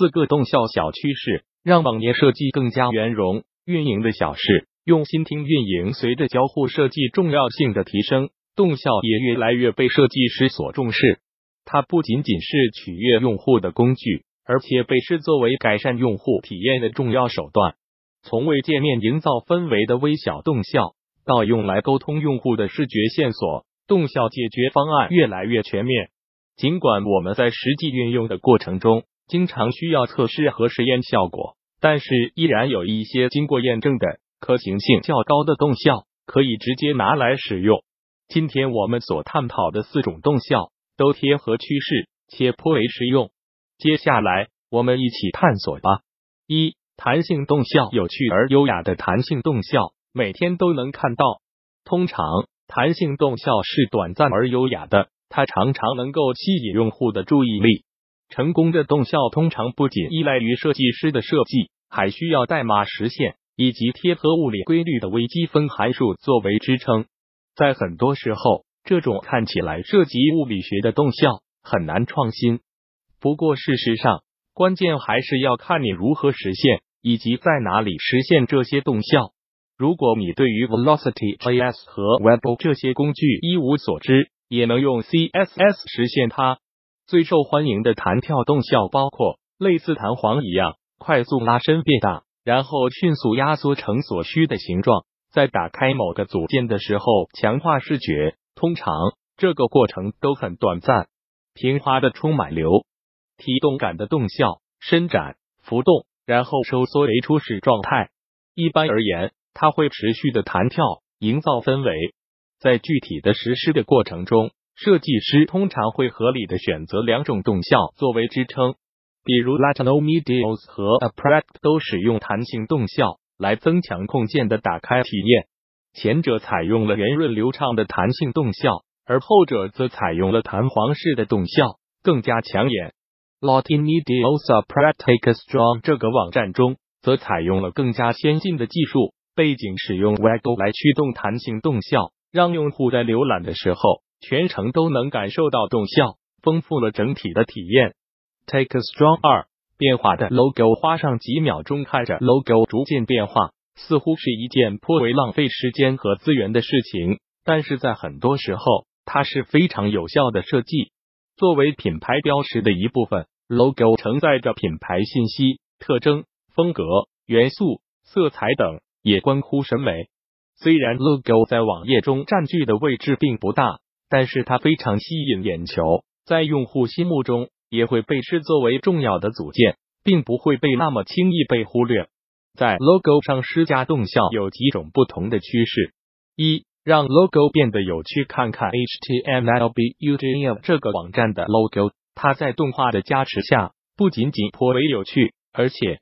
四个动效小趋势，让网页设计更加圆融。运营的小事，用心听运营。随着交互设计重要性的提升，动效也越来越被设计师所重视。它不仅仅是取悦用户的工具，而且被视作为改善用户体验的重要手段。从为界面营造氛围的微小动效，到用来沟通用户的视觉线索，动效解决方案越来越全面。尽管我们在实际运用的过程中，经常需要测试和实验效果，但是依然有一些经过验证的可行性较高的动效可以直接拿来使用。今天我们所探讨的四种动效都贴合趋势，且颇为实用。接下来我们一起探索吧。一弹性动效，有趣而优雅的弹性动效，每天都能看到。通常，弹性动效是短暂而优雅的，它常常能够吸引用户的注意力。成功的动效通常不仅依赖于设计师的设计，还需要代码实现以及贴合物理规律的微积分函数作为支撑。在很多时候，这种看起来涉及物理学的动效很难创新。不过，事实上，关键还是要看你如何实现。以及在哪里实现这些动效？如果你对于 Velocity JS 和 Webo 这些工具一无所知，也能用 CSS 实现它。最受欢迎的弹跳动效包括类似弹簧一样快速拉伸变大，然后迅速压缩成所需的形状，在打开某个组件的时候强化视觉。通常这个过程都很短暂。平滑的充满流体动感的动效，伸展、浮动。然后收缩为初始状态。一般而言，它会持续的弹跳，营造氛围。在具体的实施的过程中，设计师通常会合理的选择两种动效作为支撑，比如 Latino Medios 和 a pract 都使用弹性动效来增强控件的打开体验。前者采用了圆润流畅的弹性动效，而后者则采用了弹簧式的动效，更加抢眼。Latin Mediosa Practica Strong 这个网站中，则采用了更加先进的技术，背景使用 Waggle 来驱动弹性动效，让用户在浏览的时候全程都能感受到动效，丰富了整体的体验。Take a Strong 二变化的 Logo 花上几秒钟看着 Logo 逐渐变化，似乎是一件颇为浪费时间和资源的事情，但是在很多时候，它是非常有效的设计。作为品牌标识的一部分，logo 承载着品牌信息、特征、风格、元素、色彩等，也关乎审美。虽然 logo 在网页中占据的位置并不大，但是它非常吸引眼球，在用户心目中也会被视作为重要的组件，并不会被那么轻易被忽略。在 logo 上施加动效有几种不同的趋势：一。让 logo 变得有趣，看看 HTML b u g i 这个网站的 logo，它在动画的加持下，不仅仅颇为有趣，而且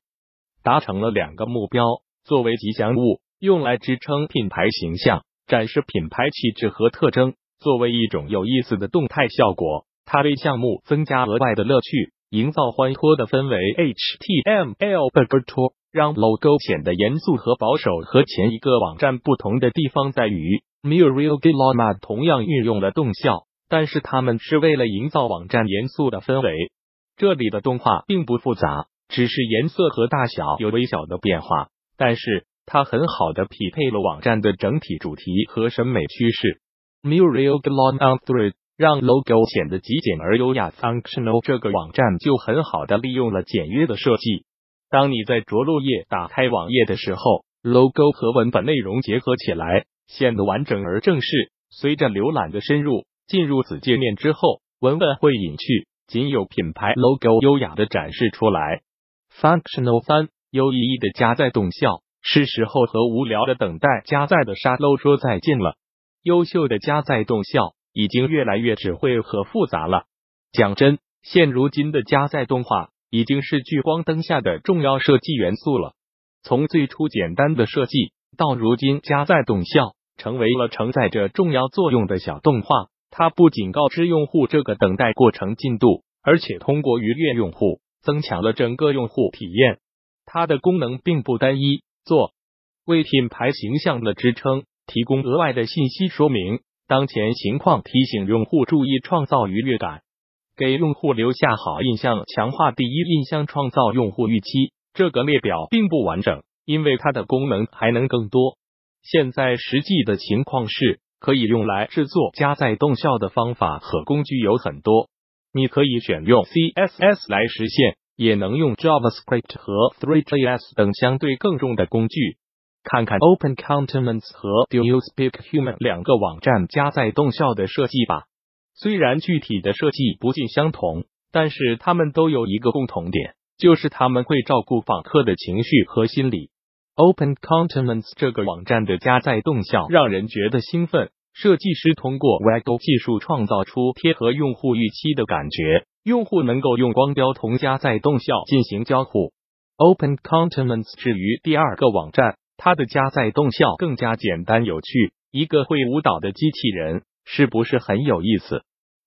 达成了两个目标：作为吉祥物，用来支撑品牌形象，展示品牌气质和特征；作为一种有意思的动态效果，它为项目增加额外的乐趣，营造欢脱的氛围。HTML b u g 让 logo 显得严肃和保守，和前一个网站不同的地方在于。Muriel Giloma 同样运用了动效，但是他们是为了营造网站严肃的氛围。这里的动画并不复杂，只是颜色和大小有微小的变化，但是它很好的匹配了网站的整体主题和审美趋势。Muriel Giloma Thread 让 logo 显得极简而优雅。Functional 这个网站就很好的利用了简约的设计。当你在着陆页打开网页的时候，logo 和文本内容结合起来。显得完整而正式。随着浏览的深入，进入此界面之后，文本会隐去，仅有品牌 logo 优雅的展示出来。Functional 三有意义的加载动效，是时候和无聊的等待加载的沙漏说再见了。优秀的加载动效已经越来越智慧和复杂了。讲真，现如今的加载动画已经是聚光灯下的重要设计元素了。从最初简单的设计到如今加载动效。成为了承载着重要作用的小动画。它不仅告知用户这个等待过程进度，而且通过愉悦用户，增强了整个用户体验。它的功能并不单一，做为品牌形象的支撑，提供额外的信息说明当前情况，提醒用户注意，创造愉悦感。给用户留下好印象，强化第一印象，创造用户预期。这个列表并不完整，因为它的功能还能更多。现在实际的情况是，可以用来制作加载动效的方法和工具有很多。你可以选用 CSS 来实现，也能用 JavaScript 和 Three.js 等相对更重的工具。看看 Open Contents 和 Do You Speak Human 两个网站加载动效的设计吧。虽然具体的设计不尽相同，但是他们都有一个共同点，就是他们会照顾访客的情绪和心理。Open Contents 这个网站的加载动效让人觉得兴奋。设计师通过 Waggle 技术创造出贴合用户预期的感觉，用户能够用光标同加载动效进行交互。Open Contents 至于第二个网站，它的加载动效更加简单有趣。一个会舞蹈的机器人是不是很有意思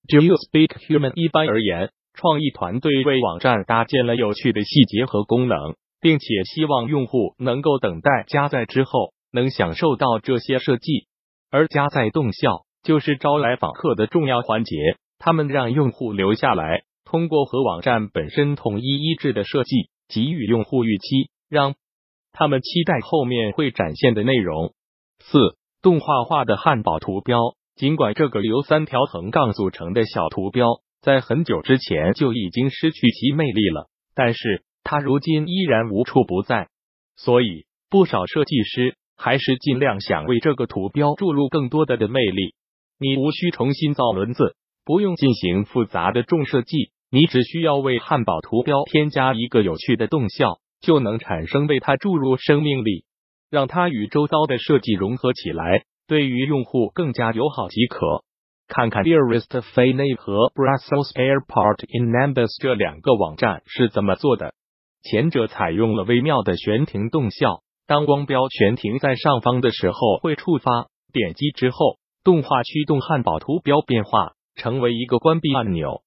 ？Do you speak human？一般而言，创意团队为网站搭建了有趣的细节和功能，并且希望用户能够等待加载之后能享受到这些设计。而加载动效就是招来访客的重要环节，他们让用户留下来，通过和网站本身统一一致的设计，给予用户预期，让他们期待后面会展现的内容。四、动画化的汉堡图标，尽管这个由三条横杠组成的小图标在很久之前就已经失去其魅力了，但是它如今依然无处不在，所以不少设计师。还是尽量想为这个图标注入更多的的魅力。你无需重新造轮子，不用进行复杂的重设计，你只需要为汉堡图标添加一个有趣的动效，就能产生为它注入生命力，让它与周遭的设计融合起来，对于用户更加友好即可。看看 Dearest f a n e 和 Brussels Airport in Numbers 这两个网站是怎么做的。前者采用了微妙的悬停动效。当光标悬停在上方的时候，会触发点击之后，动画驱动汉堡图标变化成为一个关闭按钮。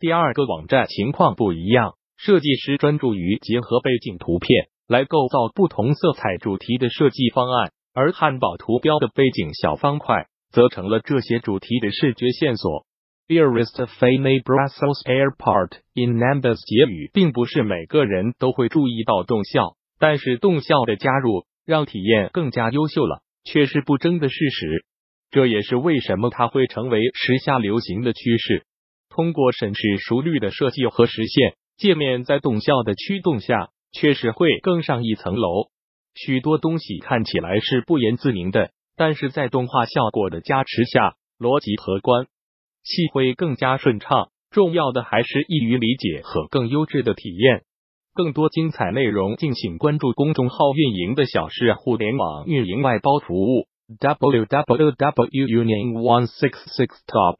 第二个网站情况不一样，设计师专注于结合背景图片来构造不同色彩主题的设计方案，而汉堡图标的背景小方块则成了这些主题的视觉线索。Dearest Fane Brussels Airport in Nambus，结语，并不是每个人都会注意到动效。但是动效的加入让体验更加优秀了，却是不争的事实。这也是为什么它会成为时下流行的趋势。通过审时熟虑的设计和实现，界面在动效的驱动下，确实会更上一层楼。许多东西看起来是不言自明的，但是在动画效果的加持下，逻辑和观，戏会更加顺畅。重要的还是易于理解和更优质的体验。更多精彩内容，敬请关注公众号“运营的小事互联网运营外包服务”。w w w .union one six six top